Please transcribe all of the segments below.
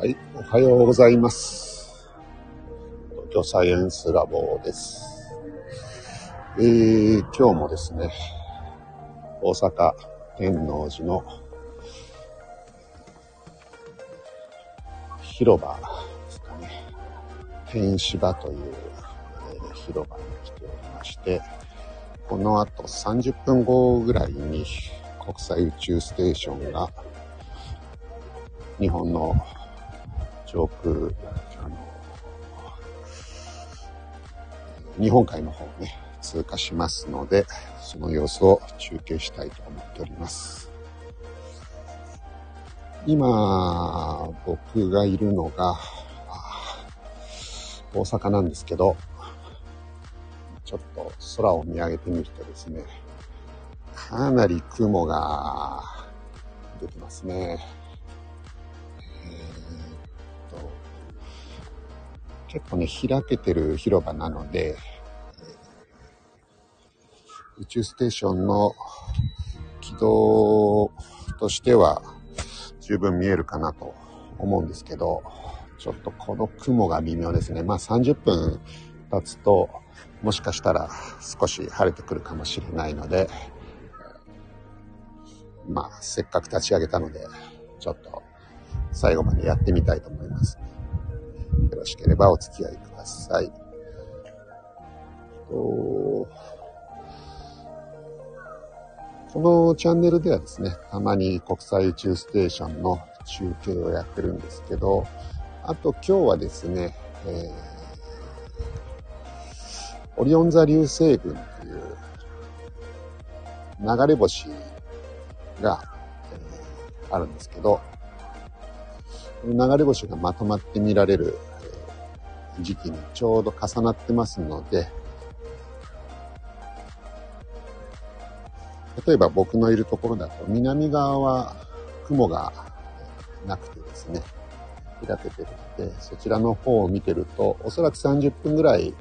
はい、おはようございます。東京サイエンスラボです。えー、今日もですね、大阪天王寺の広場ですかね、天芝という、えー広場に来ておりまして、この後30分後ぐらいに国際宇宙ステーションが日本の上空、あの、日本海の方をね、通過しますので、その様子を中継したいと思っております。今、僕がいるのが、大阪なんですけど、ちょっと空を見上げてみるとですね、かなり雲が出てますね。えー結構ね、開けてる広場なので、宇宙ステーションの軌道としては十分見えるかなと思うんですけど、ちょっとこの雲が微妙ですね。まあ30分経つと、もしかしたら少し晴れてくるかもしれないので、まあせっかく立ち上げたので、ちょっと最後までやってみたいと思います。よろしければお付き合いください。とこのチャンネルではですね、たまに国際宇宙ステーションの中継をやってるんですけど、あと今日はですね、えーオリオン座流星群という流れ星が、えーあるんですけど、流れ星がまとまって見られる時期にちょうど重なってますので、例えば僕のいるところだと南側は雲がなくてですね、開けてるので、そちらの方を見てると、おそらく30分ぐらい、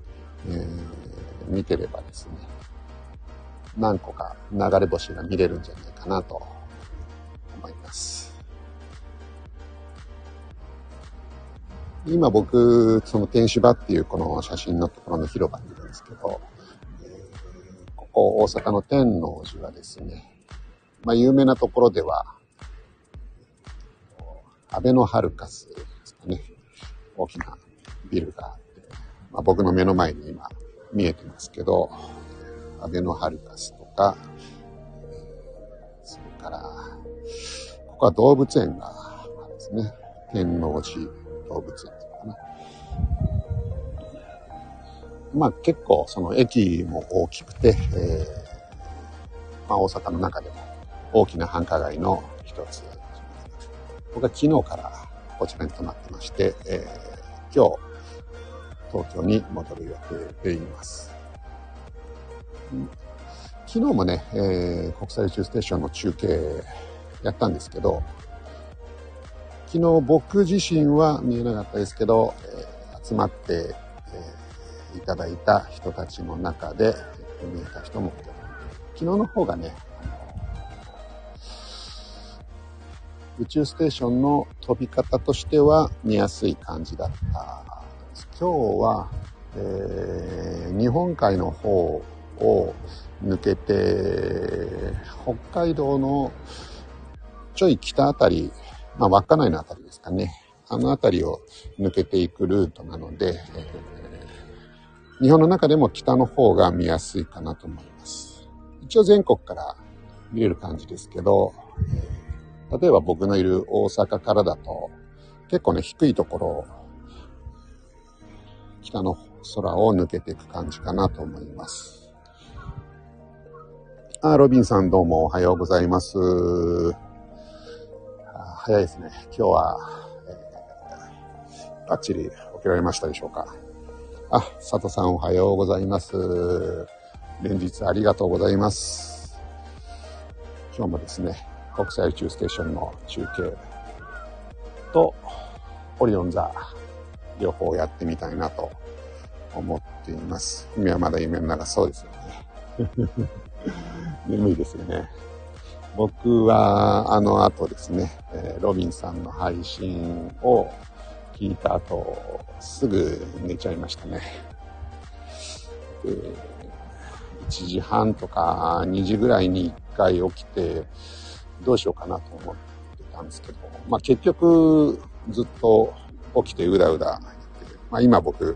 えー見てればですね、何個か流れ星が見れるんじゃないかなと思います。今僕、その天芝っていうこの写真のところの広場にいるんですけど、えーここ大阪の天王寺はですね、まあ有名なところでは、アベノハルカスですかね、大きなビルがあって、まあ僕の目の前に今見えてますけど、アベノハルカスとか、それから、ここは動物園があるんですね。天王寺動物園っていうのかな。まあ結構その駅も大きくて、えーまあ大阪の中でも大きな繁華街の一つ。僕は昨日からこちらに泊まってまして、えー今日東京に戻る予定でいます。うん昨日もね、えー国際宇宙ステーションの中継やったんですけど、昨日僕自身は見えなかったですけど、えー集まって、えーいただいた人たちの中でえー見えた人も昨日の方がね、宇宙ステーションの飛び方としては見やすい感じだった。今日は、えー日本海の方を抜けて、北海道のちょい北あたり、まあ稚内のあたりですかね。あのあたりを抜けていくルートなので、えー日本の中でも北の方が見やすいかなと思います。一応全国から見れる感じですけど、例えば僕のいる大阪からだと、結構ね、低いところを、北の空を抜けていく感じかなと思います。あ、ロビンさんどうもおはようございます。早いですね。今日は、えーバッチリ起きられましたでしょうか。あ、佐藤さんおはようございます。連日ありがとうございます。今日もですね、国際宇宙ステーションの中継とオリオン座両方やってみたいなと思っています。夢はまだ夢の中そうですよね。眠いですよね。僕はあの後ですね、えロビンさんの配信を聞いた後、すぐ寝ちゃいましたね。で1時半とか2時ぐらいに1回起きて、どうしようかなと思ってたんですけど、まあ結局ずっと起きてうだうだまあ今僕、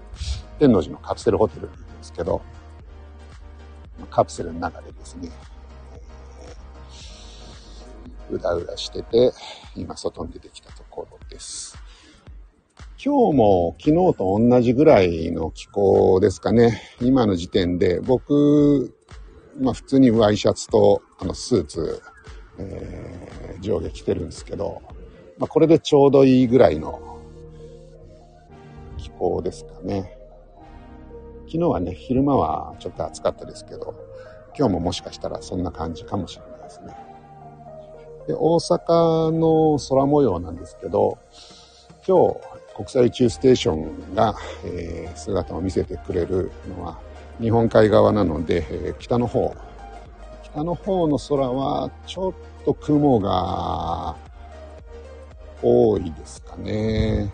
天王寺のカプセルホテルにいるんですけど、カプセルの中でですね、うだうだしてて、今外に出てきたところです。今日も昨日と同じぐらいの気候ですかね。今の時点で僕、まあ普通にワイシャツとあのスーツ、えー、上下着てるんですけど、まあこれでちょうどいいぐらいの気候ですかね。昨日はね、昼間はちょっと暑かったですけど、今日ももしかしたらそんな感じかもしれないですね。で、大阪の空模様なんですけど、今日国際宇宙ステーションが、えー、姿を見せてくれるのは日本海側なので、えー、北の方。北の方の空はちょっと雲が多いですかね。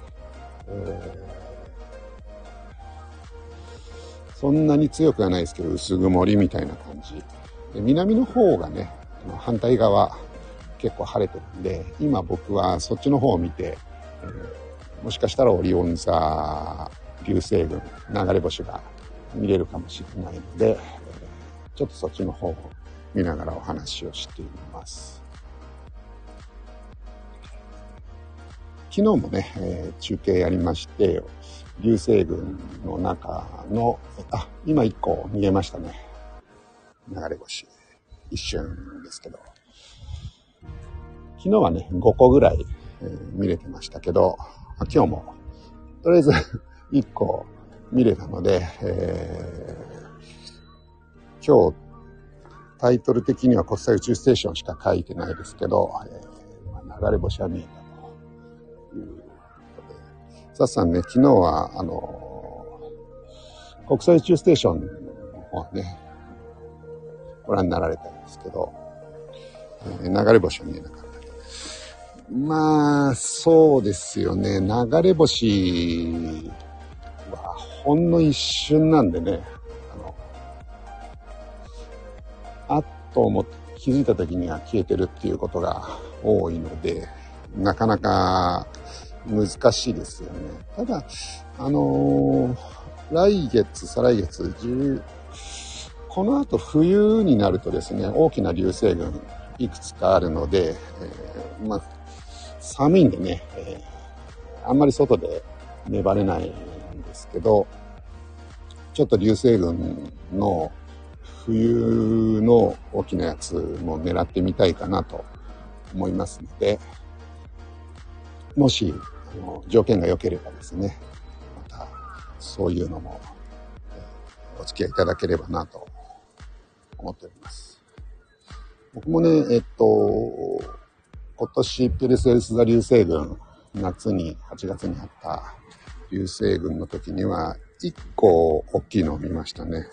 えーそんなに強くはないですけど、薄曇りみたいな感じ。南の方がね、反対側、結構晴れてるんで、今僕はそっちの方を見て、えー、もしかしたらオリオン座流星群、流れ星が見れるかもしれないので、ちょっとそっちの方を見ながらお話をしています。昨日もね、えー、中継やりまして、流星群の中の、あ、今一個見えましたね。流れ星。一瞬ですけど。昨日はね、5個ぐらい、えー、見れてましたけど、今日も、とりあえず 1個見れたので、えー、今日、タイトル的には国際宇宙ステーションしか書いてないですけど、えー、流れ星は見えたというサッさんね、昨日は、あの、国際宇宙ステーションの方ね、ご覧になられたんですけど、えー、流れ星は見えなかった。まあ、そうですよね。流れ星はほんの一瞬なんでね、あの、あっと思って気づいた時には消えてるっていうことが多いので、なかなか難しいですよね。ただ、あのー、来月、再来月、10この後冬になるとですね、大きな流星群いくつかあるので、えー、まあ、寒いんでね、えー、あんまり外で粘れないんですけど、ちょっと流星群の冬の大きなやつも狙ってみたいかなと思いますので、もしあの条件が良ければですね、またそういうのも、お付き合いいただければなと思っております。僕もね、えっと、今年ペルセウス座流星群、夏に、8月にあった流星群の時には、1個大きいのを見ましたね。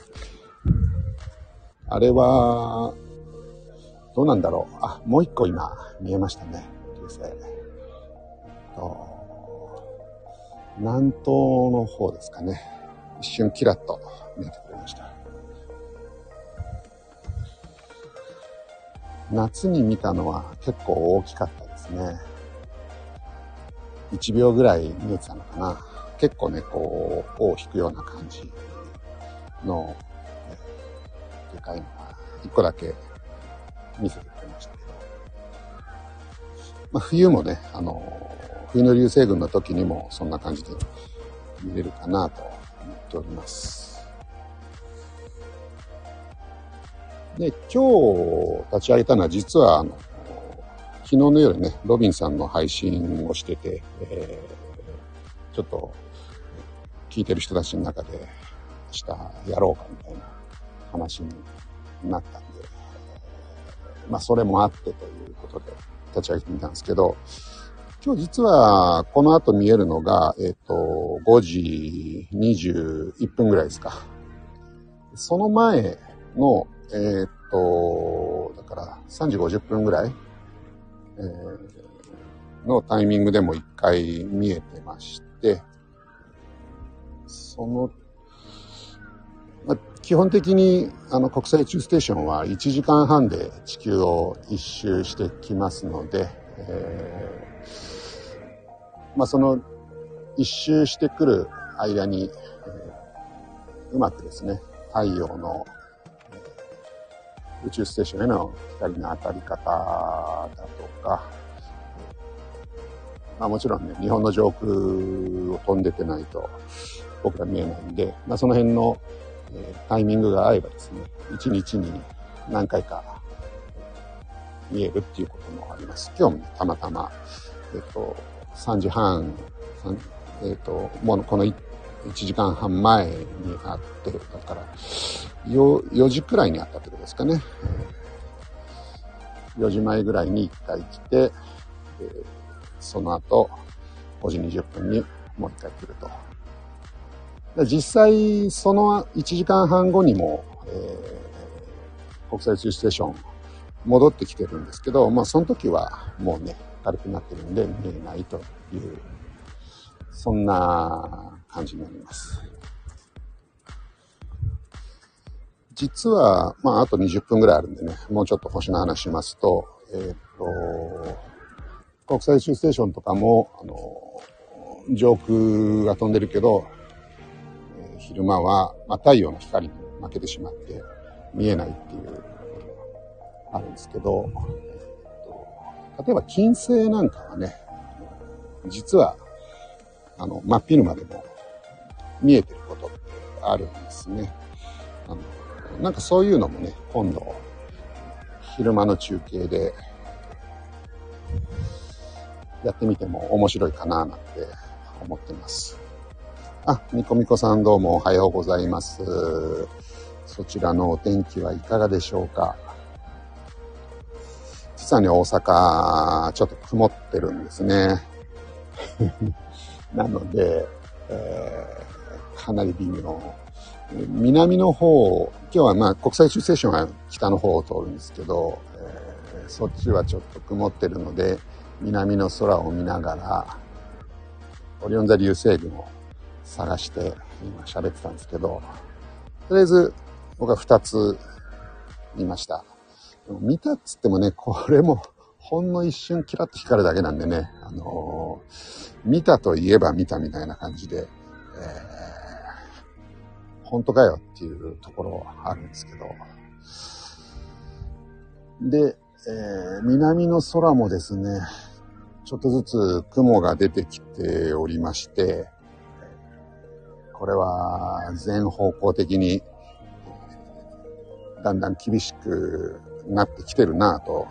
あれは、どうなんだろう？あ、もう1個今見えましたね。流星。と南東の方ですかね。一瞬キラッと見えてくれました。夏に見たのは結構大きかったですね。1秒ぐらい見えてたのかな。結構ね、こう、尾を引くような感じの、でかいのが1個だけ見せてくれましたけど。まあ、冬もね、あの冬の流星群の時にもそんな感じで見れるかなと思っております。で、今日立ち上げたのは実はあの、昨日の夜ね、ロビンさんの配信をしてて、えー、ちょっと聞いてる人たちの中で明日やろうかみたいな話になったんで、まあそれもあってということで立ち上げてみたんですけど、今日実はこの後見えるのが、えっ、と、5時21分ぐらいですか。その前の、えっ、ー、と、から3時50分ぐらい、えー、のタイミングでも一回見えてまして、その、まあ、基本的にあの国際宇宙ステーションは1時間半で地球を一周してきますので、えー、まあ、その一周してくる間に、えー、うまくですね、太陽の、宇宙ステーションへの光の当たり方だとか、まあ、もちろんね、日本の上空を飛んでてないと僕ら見えないんで、まあ、その辺の、えー、タイミングが合えばですね、一日に何回か見えるっていうこともあります。今日も、ね、たまたま、えっ、ー、と、3時半、えっ、ー、と、もうこの1時間半前にあって、だから、4, 時くらいにあったってことですかね。4時前ぐらいに1回来て、その後、5時20分にもう1回来ると。実際、その1時間半後にも、え、国際宇宙ステーション戻ってきてるんですけど、まあその時はもうね、軽くなってるんで見えないという、そんな感じになります。実は、まああと20分ぐらいあるんでね、もうちょっと星の話しますと、えっ、と、国際宇宙ステーションとかも、あの、上空が飛んでるけど、え昼間は、まあ、太陽の光に負けてしまって見えないっていうあるんですけど、えっと例えば金星なんかはね、実は、あの、真っ昼間でも見えてることってあるんですね。なんかそういうのもね、今度、昼間の中継でやってみても面白いかななんて思ってます。あ、みこみこさんどうもおはようございます。そちらのお天気はいかがでしょうか実はね、大阪、ちょっと曇ってるんですね。なので、えー、かなり微妙。南の方、今日はまあ国際宇宙ステーションは北の方を通るんですけど、えー、そっちはちょっと曇ってるので、南の空を見ながら、オリオン座流星群を探して今喋ってたんですけど、とりあえず僕は2つ見ました。見たっつってもね、これもほんの一瞬キラッと光るだけなんでね、あのー、見たといえば見たみたいな感じで、えー、本当かよっていうところはあるんですけど、で、えー、南の空もですね、ちょっとずつ雲が出てきておりまして、これは全方向的にだんだん厳しくなってきてるなと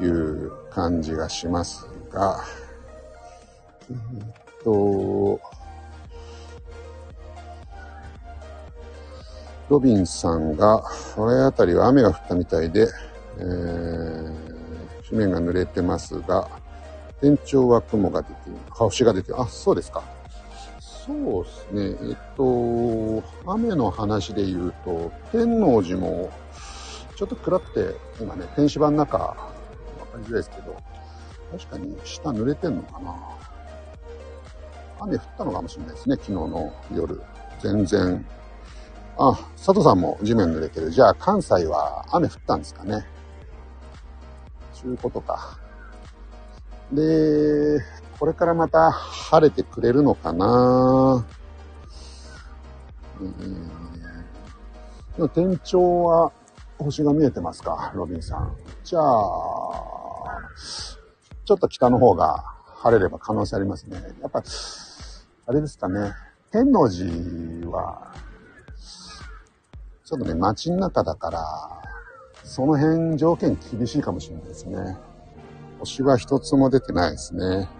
いう感じがしますが、えっと、ロビンさんが、これあたりは雨が降ったみたいで、えー、地面が濡れてますが、天頂は雲が出ている。星が出てる。あ、そうですか。そうですね。えっと、雨の話で言うと、天王寺もちょっと暗くて、今ね、天使版の中、わかりづらいですけど、確かに下濡れてんのかな雨降ったのかもしれないですね、昨日の夜。全然。あ、佐藤さんも地面濡れてる。じゃあ関西は雨降ったんですかね。そういうことか。で、これからまた晴れてくれるのかなうん。でも天頂は星が見えてますか、ロビンさん。じゃあ、ちょっと北の方が晴れれば可能性ありますね。やっぱ、あれですかね。天王寺は、ちょっとね、街の中だから、その辺条件厳しいかもしれないですね。星は一つも出てないですね。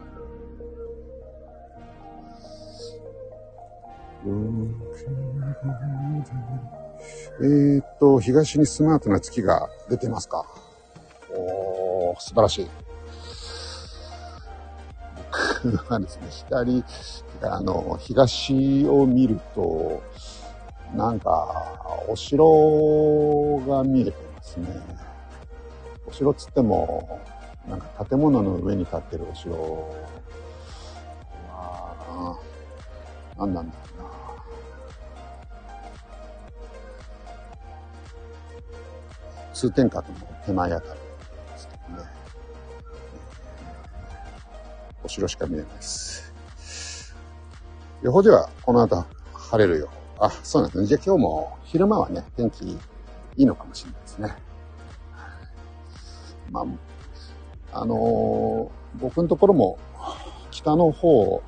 え、っと、東にスマートな月が出てますか？おー、素晴らしい。僕はですね、左、あの、東を見ると、なんか、お城が見えてますね。お城っつっても、なんか建物の上に建ってるお城は、何なんだろうな。通天閣の手前あたりですけどね。お城しか見えないです。予報ではこの後晴れるよ。あ、そうなんですね。じゃあ今日も昼間はね、天気いいのかもしれないですね。まあ、あのー、僕のところも北の方、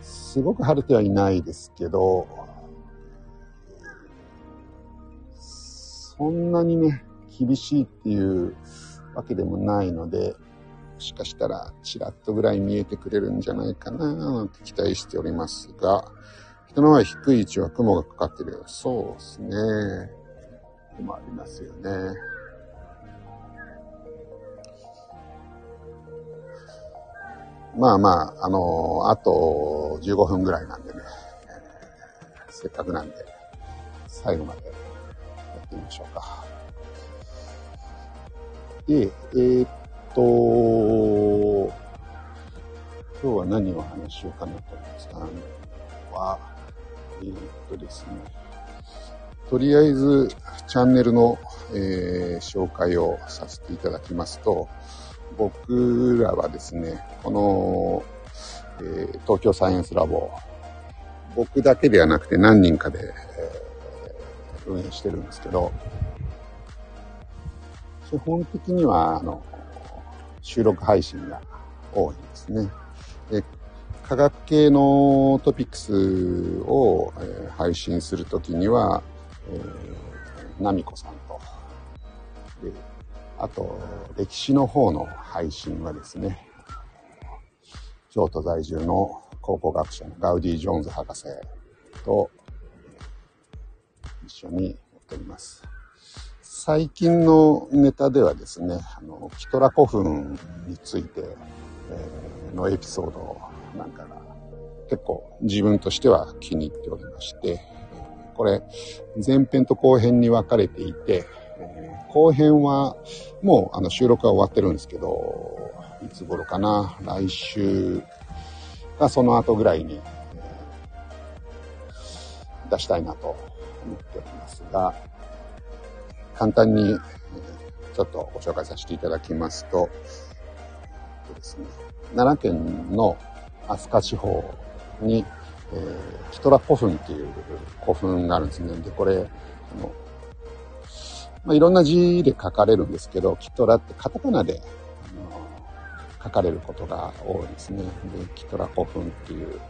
すごく晴れてはいないですけど、そんなにね、厳しいっていうわけでもないので、しかしたらちらっとぐらい見えてくれるんじゃないかななんて期待しておりますが、人の前低い位置は雲がかかってる。そうですね。雲ありますよね。まあまあ、あのー、あと15分ぐらいなんでね、せっかくなんで、最後までやってみましょうか。で、えー、っと、今日は何を話しようかなと思ってたのは、えー、っとですね、とりあえずチャンネルの、えー、紹介をさせていただきますと、僕らはですね、この、えー、東京サイエンスラボ、僕だけではなくて何人かで、えー、運営してるんですけど、基本的には、あの、収録配信が多いですね。で科学系のトピックスを、えー、配信するときには、えー、ナミコさんと、であと、歴史の方の配信はですね、京都在住の考古学者のガウディ・ジョーンズ博士と一緒にやっております。最近のネタではですね、あの、キトラ古墳について、のエピソードなんかが結構自分としては気に入っておりまして、これ前編と後編に分かれていて、後編はもうあの収録は終わってるんですけど、いつ頃かな、来週がその後ぐらいに、出したいなと思っておりますが、簡単にちょっとご紹介させていただきますと、とですね、奈良県の飛鳥地方に、えー、キトラ古墳っていう古墳があるんですね。で、これ、あのまあ、いろんな字で書かれるんですけど、キトラってカタカナで、あの書かれることが多いですね。で、キトラ古墳っていう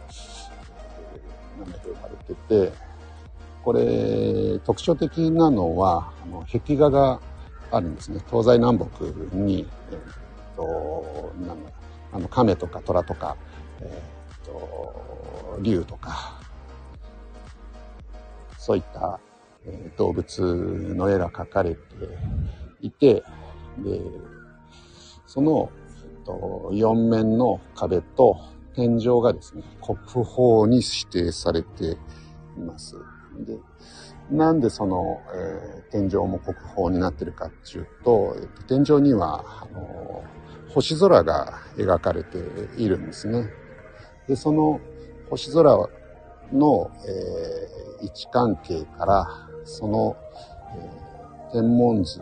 名前で呼ばれてて、これ、特徴的なのは、あの壁画があるんですね。東西南北に、えっと、なんだ、あの、亀とか虎とか、えっと、竜とか、そういったえ動物の絵が描かれていて、で、その、と、4面の壁と天井がですね、国宝に指定されています。で、なんでその、えー、天井も国宝になってるかっていうと、えー、天井には、あの星空が描かれているんですね。で、その星空の、えー、位置関係から、その、えー、天文図、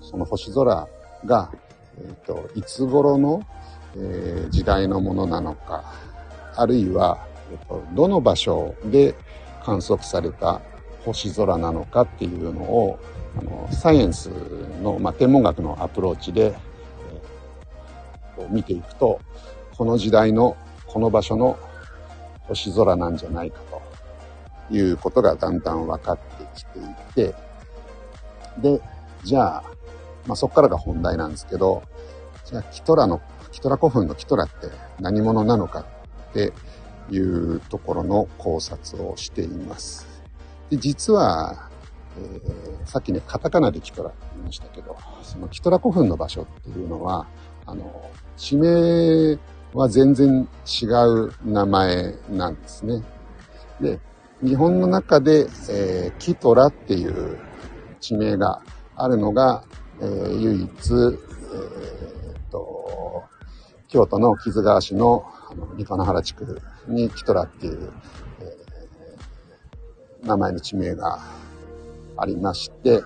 その星空が、えっ、ー、と、いつ頃の、えー、時代のものなのか、あるいは、えっ、と、どの場所で観測された星空なのかっていうのを、あの、サイエンスの、まあ、天文学のアプローチで、えー、見ていくと、この時代のこの場所の星空なんじゃないかということがだんだん分かってきていて、で、じゃあ、まあ、そこからが本題なんですけど、じゃあ、キトラの、キトラ古墳のキトラって何者なのかっていうところの考察をしています。で、実は、えー、さっきね、カタカナでキトラって言いましたけど、そのキトラ古墳の場所っていうのは、あの、地名は全然違う名前なんですね。で、日本の中で、えー、キトラっていう地名があるのが、えー、唯一、えー、と、京都の木津川市のあの三河原地区にキトラっていう、えー、名前の地名がありまして、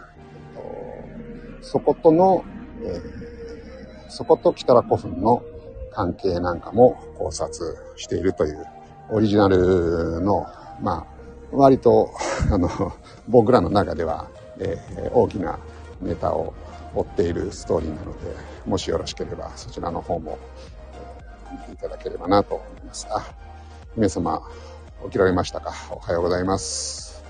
そことの、えー、そことキトラ古墳の関係なんかも考察しているというオリジナルの、まあ、割と、あの、僕らの中では、えー、大きなネタを追っているストーリーなので、もしよろしければそちらの方も、えー、見ていただければなと思います。あ、皆様、起きられましたか？おはようございます。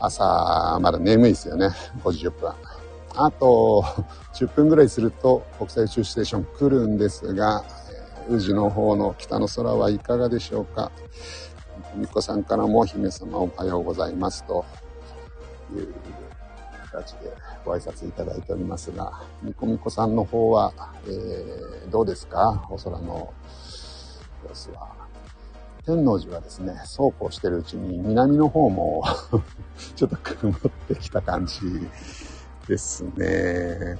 朝、まだ眠いですよね。5時10分。あと、10分ぐらいすると国際宇宙ステーション来るんですが、宇治の方の北の空はいかがでしょうか？みこさんからも姫様おはようございますという形でご挨拶いただいておりますが、みこみこさんの方は、えー、どうですか？お空の様子は。天王寺はですね、そうこうしてるうちに南の方も ちょっと曇ってきた感じですね。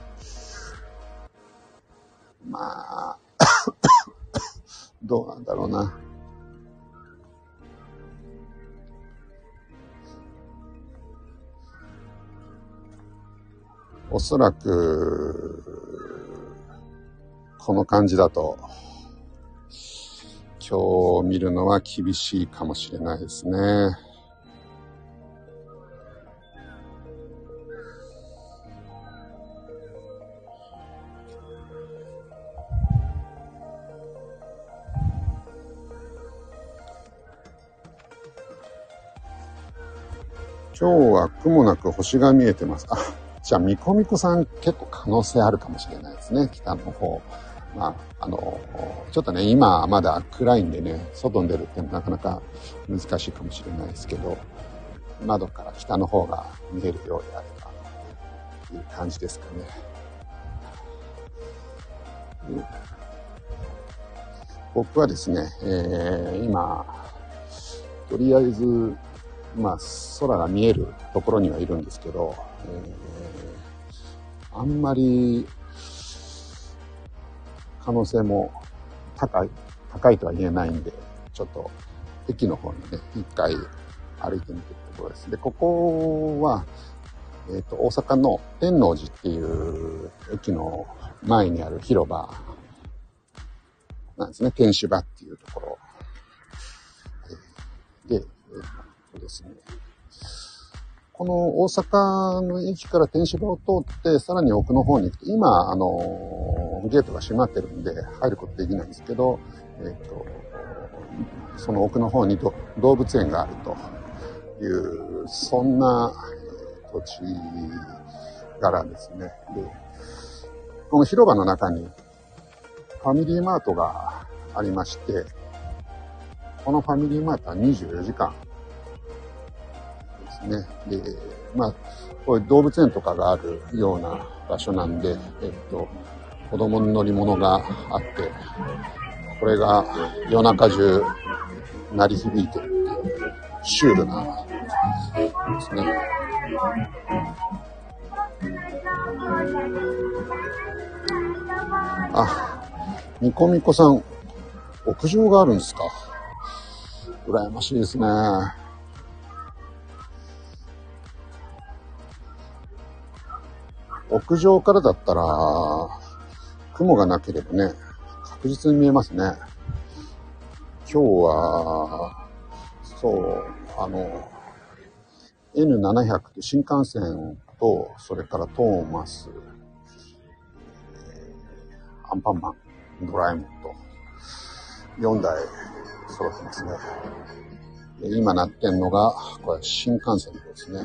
まあ どうなんだろうな。おそらく、この感じだと、今日見るのは厳しいかもしれないですね。今日は雲なく星が見えてます。あ、じゃあ、みこみこさん結構可能性あるかもしれないですね。北の方。まあ、あの、ちょっとね、今まだ暗いんでね、外に出るってなかなか難しいかもしれないですけど、窓から北の方が見えるようであれば、という感じですかね。僕はですね、えー、今、とりあえず、まあ、空が見えるところにはいるんですけど、えー、あんまり可能性も高い、高いとは言えないんで、ちょっと駅の方にね、一回歩いてみてるところです。で、ここは、えっ、ー、と、大阪の天王寺っていう駅の前にある広場なんですね。天守場っていうところ。で、えっとですね、この大阪の駅から天芝を通って、さらに奥の方に行くと、今、あの、ゲートが閉まってるんで、入ることできないんですけど、えっ、と、その奥の方に動物園があるという、そんな土地柄ですね。で、この広場の中にファミリーマートがありまして、このファミリーマートは24時間ですね。で、まあ、こういう動物園とかがあるような場所なんで、えっと、子供の乗り物があって、これが夜中中鳴り響いてるっていう、シュールなですね。あ、みこみこさん、屋上があるんですか？羨ましいですね。屋上からだったら、雲がなければね、確実に見えますね。今日は、そう、あの、N700 って新幹線と、それからトーマス、アンパンマン、ドラえもんと、4台揃ってますね。今鳴ってんのが、これ新幹線ですね。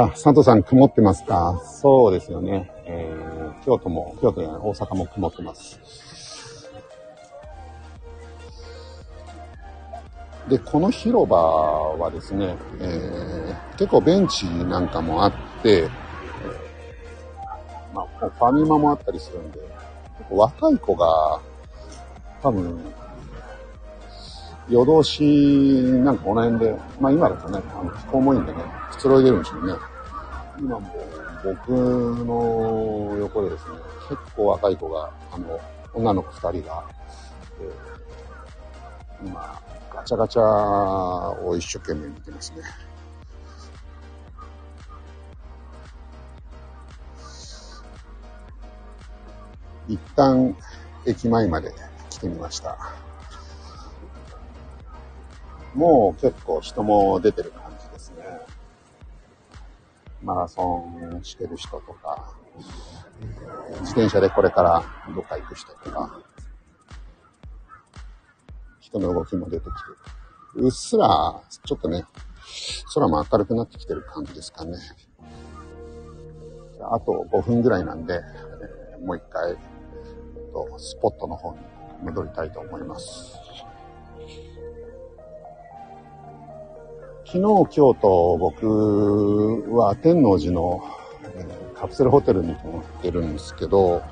あ、佐藤さん曇ってますか？そうですよね。えー、京都も、京都や大阪も曇ってます。で、この広場はですね、えー、結構ベンチなんかもあって、えー、まあ、ファミマもあったりするんで、若い子が、多分、夜通し、なんかこの辺で、まあ今だとね、あの気候もいいんでね、くつろいでるんですよね。今も僕の横でですね、結構若い子が、あの、女の子二人が、えー、今、ガチャガチャを一生懸命見てますね。一旦駅前まで来てみました。もう結構人も出てる感じですね。マラソンしてる人とか、自転車でこれからどっか行く人とか、人の動きも出てきてる。うっすら、ちょっとね、空も明るくなってきてる感じですかね。あと5分ぐらいなんで、えー、もう一回、えっと、スポットの方に戻りたいと思います。昨日、今日と僕は天王寺の、カプセルホテルに泊まってるんですけど、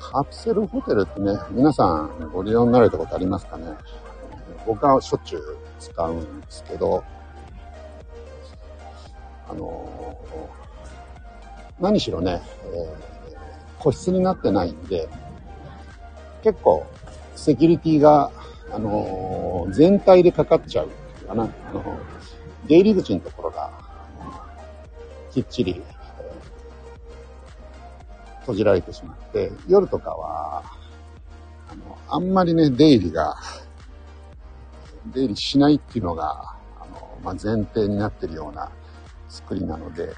カプセルホテルってね、皆さんご利用になれたことありますかね？僕はしょっちゅう使うんですけど、あの、何しろね、えー、個室になってないんで、結構、セキュリティが、あの、全体でかかっちゃう。かな。あの、出入り口のところが、きっちり、閉じられてしまって、夜とかは、あの、あんまりね、出入りが、出入りしないっていうのが、あの、まあ、前提になってるような作りなので、えー、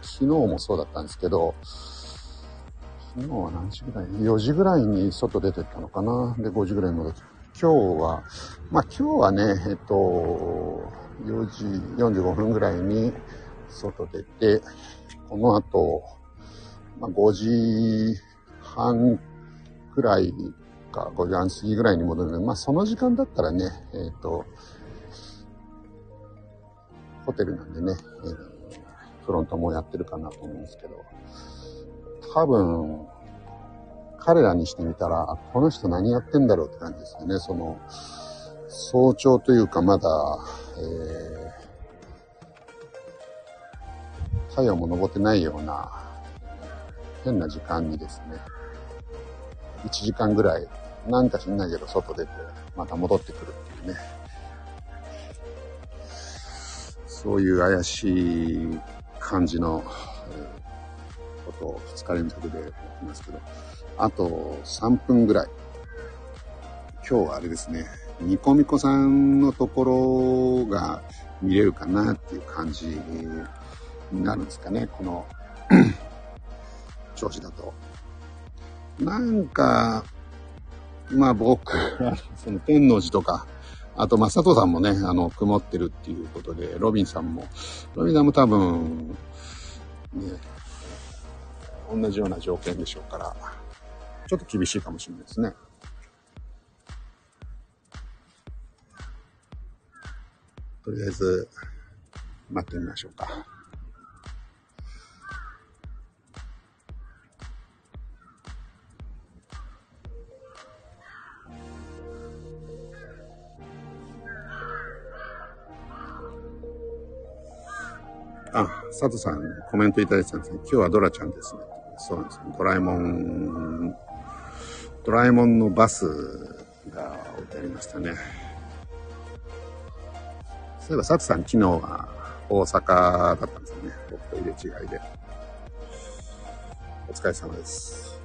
昨日もそうだったんですけど、昨日は何時ぐらい ?4 時ぐらいに外出てったのかな？で、5時ぐらいに戻って。今日は、まあ今日はね、えっと、4時45分ぐらいに外出て、この後、まあ5時半くらいか、5時半過ぎぐらいに戻る。ので、まあその時間だったらね、えっと、ホテルなんでね、えー、フロントもやってるかなと思うんですけど、多分、彼らにしてみたら、この人何やってんだろうって感じですよね。その、早朝というかまだ、えー、太陽も昇ってないような、変な時間にですね、1時間ぐらい、なんか知んないけど外出て、また戻ってくるっていうね。そういう怪しい感じの、えー、ことを2日連続でやってますけど、あと3分ぐらい。今日はあれですね、ニコミコさんのところが見れるかなっていう感じになるんですかね、この調子だと。なんか、まあ僕は、その天王寺とか、あと、まあ、佐藤さんもね、あの、曇ってるっていうことで、ロビンさんも、ロビンさんも多分、ね、同じような条件でしょうから、ちょっと厳しいかもしれないですね。とりあえず、待ってみましょうか。あ、佐藤さんコメントいただいてたんですね。今日はドラちゃんですね。そうなんですね。ドラえもんドラえもんのバスが置いてありましたね。そういえば、サツさん昨日は大阪だったんですよね。僕と入れ違いで。お疲れ様です。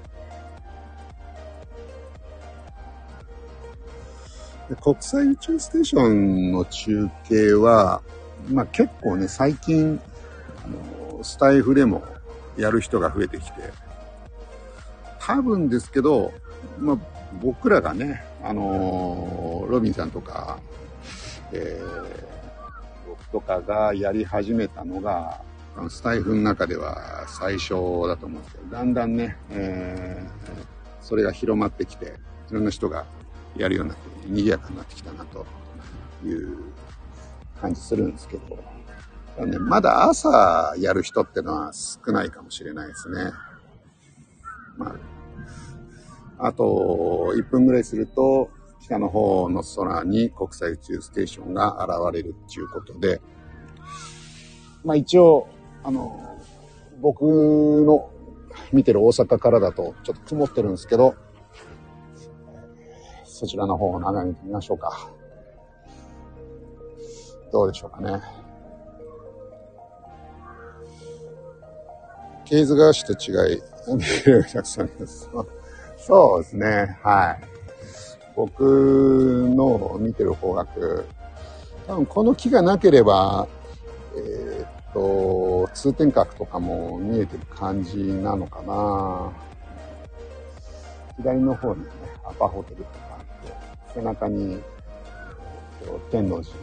で国際宇宙ステーションの中継は、まあ結構ね、最近、あの、スタイフでもやる人が増えてきて、多分ですけど、まあ、僕らがね、あのー、ロビンさんとか、えー、僕とかがやり始めたのが、スタイフの中では最初だと思うんですけど、だんだんね、えー、それが広まってきて、いろんな人がやるようになって、賑やかになってきたなという感じするんですけど、ね、まだ朝やる人ってのは少ないかもしれないですね。まあ、あと1分ぐらいすると、北の方の空に国際宇宙ステーションが現れるっていうことで、まあ一応、あの、僕の見てる大阪からだとちょっと曇ってるんですけど、そちらの方を眺めてみましょうか。どうでしょうかね。ケーズ川市と違い、見えるおさんです。そうですね。はい。僕の見てる方角、多分この木がなければ、えー、っと、通天閣とかも見えてる感じなのかな。左の方にね、アパホテルとかあって、背中に、えー、天王寺と、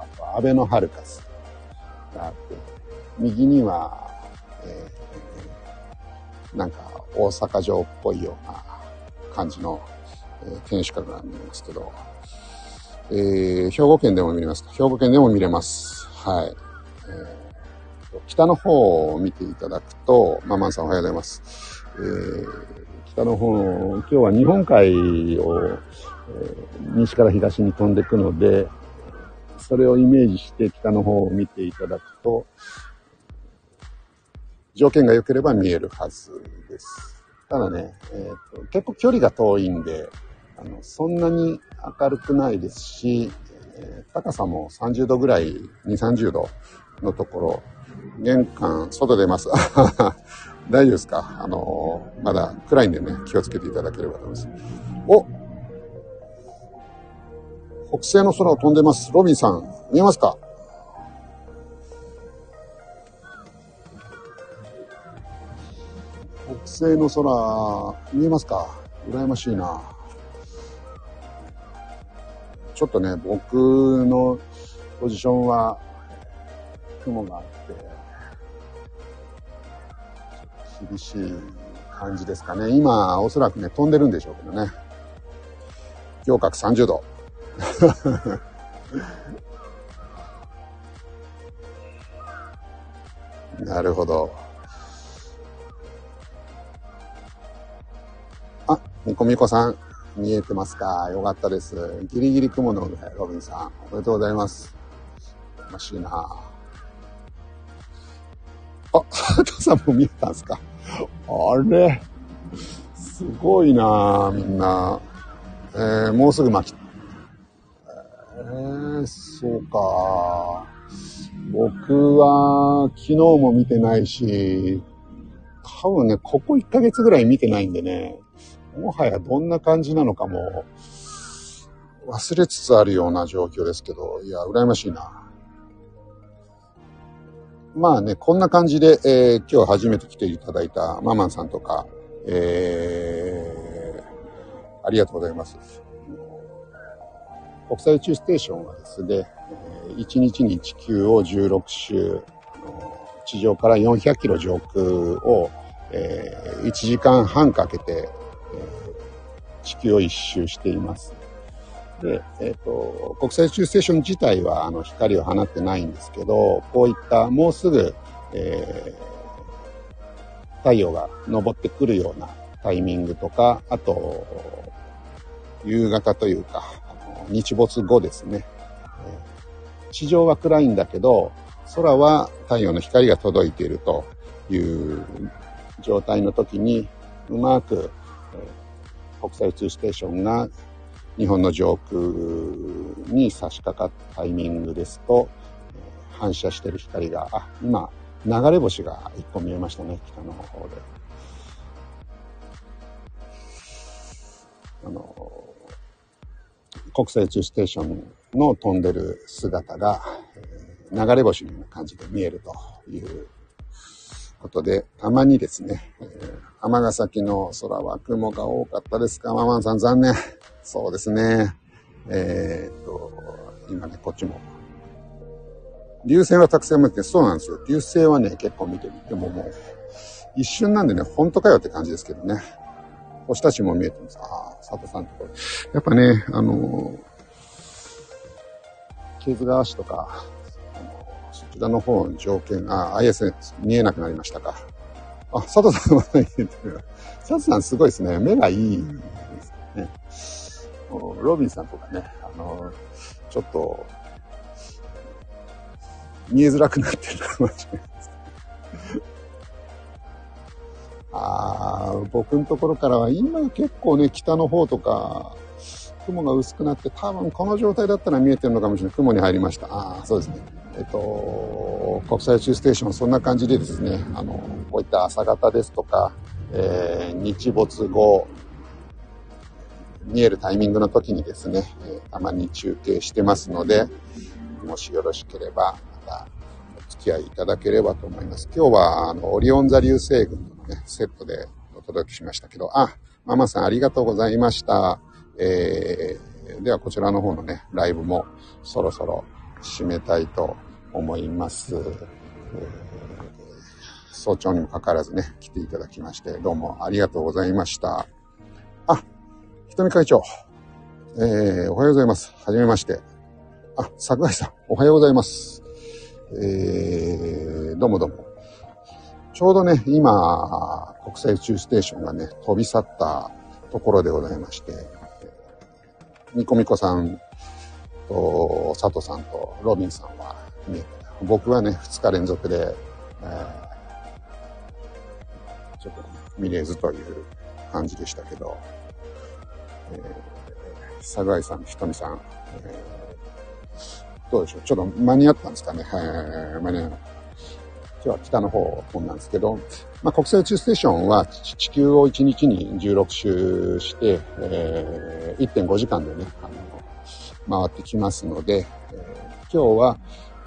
あと、アベノハルカスがあって、右には、なんか大阪城っぽいような感じのえー、天守閣が見えますけど、えー、兵庫県でも見れますか？兵庫県でも見れます。はい。えー、北の方を見ていただくと、ママンさんおはようございます。えー、北の方の、今日は日本海を、えー、西から東に飛んでいくので、それをイメージして北の方を見ていただくと、条件が良ければ見えるはずです。ただね、えーと結構距離が遠いんで、あの、そんなに明るくないですし、えー、高さも30度ぐらい、2、30度のところ、玄関、外出ます。大丈夫ですか？あのー、まだ暗いんでね、気をつけていただければと思います。お北西の空を飛んでます。ロビンさん、見えますか？西の空、見えますか？羨ましいな。ちょっとね、僕のポジションは、雲があって、厳しい感じですかね。今、おそらくね、飛んでるんでしょうけどね。胸角30度。なるほど。みこみこさん。見えてますか？よかったです。ギリギリ雲の上、ロビンさん。おめでとうございます。ましいなあ、畑さんも見えたんすか？あれ？すごいなみんな。えー、もうすぐ巻き。えー、そうか。僕は昨日も見てないし、多分ね、ここ1ヶ月ぐらい見てないんでね、もはやどんな感じなのかも忘れつつあるような状況ですけど、いや、羨ましいな。まあね、こんな感じで、えー、今日初めて来ていただいたママンさんとか、えー、ありがとうございます。国際宇宙ステーションはですね、1日に地球を16周、地上から400キロ上空を、えー、1時間半かけて地球を一周しています。で、えっ、ー、と、国際宇宙ステーション自体はあの光を放ってないんですけど、こういったもうすぐ、えー、太陽が昇ってくるようなタイミングとか、あと、夕方というか、日没後ですね。地上は暗いんだけど、空は太陽の光が届いているという状態の時に、うまく国際宇宙ステーションが日本の上空に差し掛かったタイミングですと、反射してる光が、あ、今、流れ星が一個見えましたね、北の方で。あの、国際宇宙ステーションの飛んでる姿が、流れ星のような感じで見えるということで、たまにですね、えー、尼崎の空は雲が多かったですか？ママンさん残念。そうですね。えー、っと、今ね、こっちも。流星はたくさん見て、そうなんですよ。流星はね、結構見てみてももう、一瞬なんでね、本当かよって感じですけどね。星たちも見えてます。ああ、佐藤さんところ。やっぱね、あの、ケーズ川市とか、そちらの方の条件、ああ、IS 見えなくなりましたか。あ、佐藤さんも見えてる。佐藤さんすごいですね。目がいいですね。ロビンさんとかね、あの、ちょっと、見えづらくなってるかもしれないです。ああ、僕のところからは今結構ね、北の方とか、雲が薄くなって、多分この状態だったら見えてるのかもしれない。雲に入りました。ああ、そうですね。えっと、国際宇宙ステーション、そんな感じでですね、あの、こういった朝方ですとか、えー、日没後、見えるタイミングの時にですね、えー、たまに中継してますので、もしよろしければ、またお付き合いいただければと思います。今日は、あの、オリオン座流星群のね、セットでお届けしましたけど、あ、ママさんありがとうございました。えー、ではこちらの方のね、ライブもそろそろ締めたいと思います。早朝にもかかわらずね、来ていただきまして、どうもありがとうございました。あ、ひとみ会長。えー、おはようございます。はじめまして。あ、桜井さん、おはようございます。えー、どうもどうも。ちょうどね、今、国際宇宙ステーションがね、飛び去ったところでございまして、ニコミコさんと佐藤さんとロビンさんは見えて僕はね、2日連続で、えー、ちょっと、見れずという感じでしたけど、えー、桜井さん、ひとみさん、えー、どうでしょうちょっと間に合ったんですかね、えー、間に合わなかった。今日は北の方なんですけど、まあ、国際宇宙ステーションは地球を1日に16周して、えー、1.5時間でね、あの、回ってきますので、え、今日は、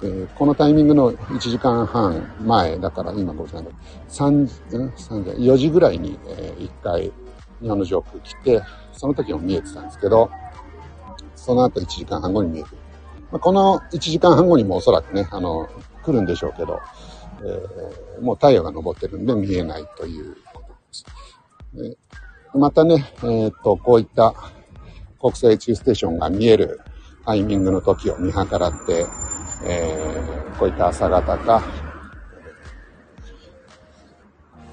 え、このタイミングの1時間半前、だから今5時半3、3時、4時ぐらいに、え、1回日本の上空来て、その時も見えてたんですけど、その後1時間半後に見えてる。まあ、この1時間半後にもおそらくね、あの、来るんでしょうけど、えー、もう太陽が昇ってるんで見えないということです。またね、えっ、と、こういった国際宇宙ステーションが見えるタイミングの時を見計らって、えー、こういった朝方か、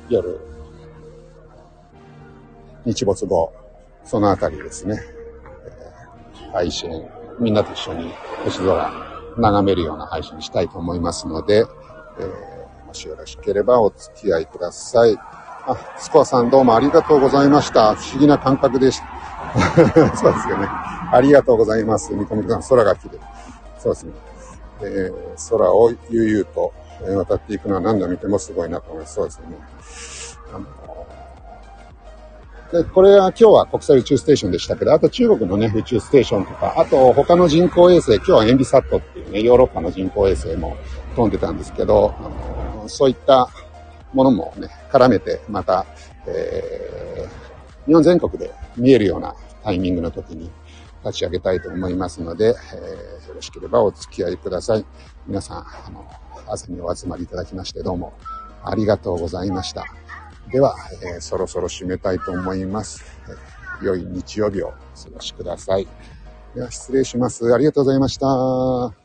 夜、日没後、そのあたりですね、えー、配信、みんなと一緒に星空眺めるような配信したいと思いますので、えーもしよろしければお付き合いください。あ、スコアさんどうもありがとうございました。不思議な感覚でした。そうですよね。ありがとうございます。みこみこさん、空が綺麗。そうですね。えー、空を悠々と渡っていくのは何度見てもすごいなと思います。そうですね。あので、これは今日は国際宇宙ステーションでしたけど、あと中国のね、宇宙ステーションとか、あと他の人工衛星、今日はエンビサットっていうね、ヨーロッパの人工衛星も飛んでたんですけど、あのそういったものもね、絡めて、また、えー、日本全国で見えるようなタイミングの時に立ち上げたいと思いますので、えー、よろしければお付き合いください。皆さん、あの、朝にお集まりいただきましてどうもありがとうございました。では、えー、そろそろ締めたいと思います。えー、良い日曜日をお過ごしください。では、失礼します。ありがとうございました。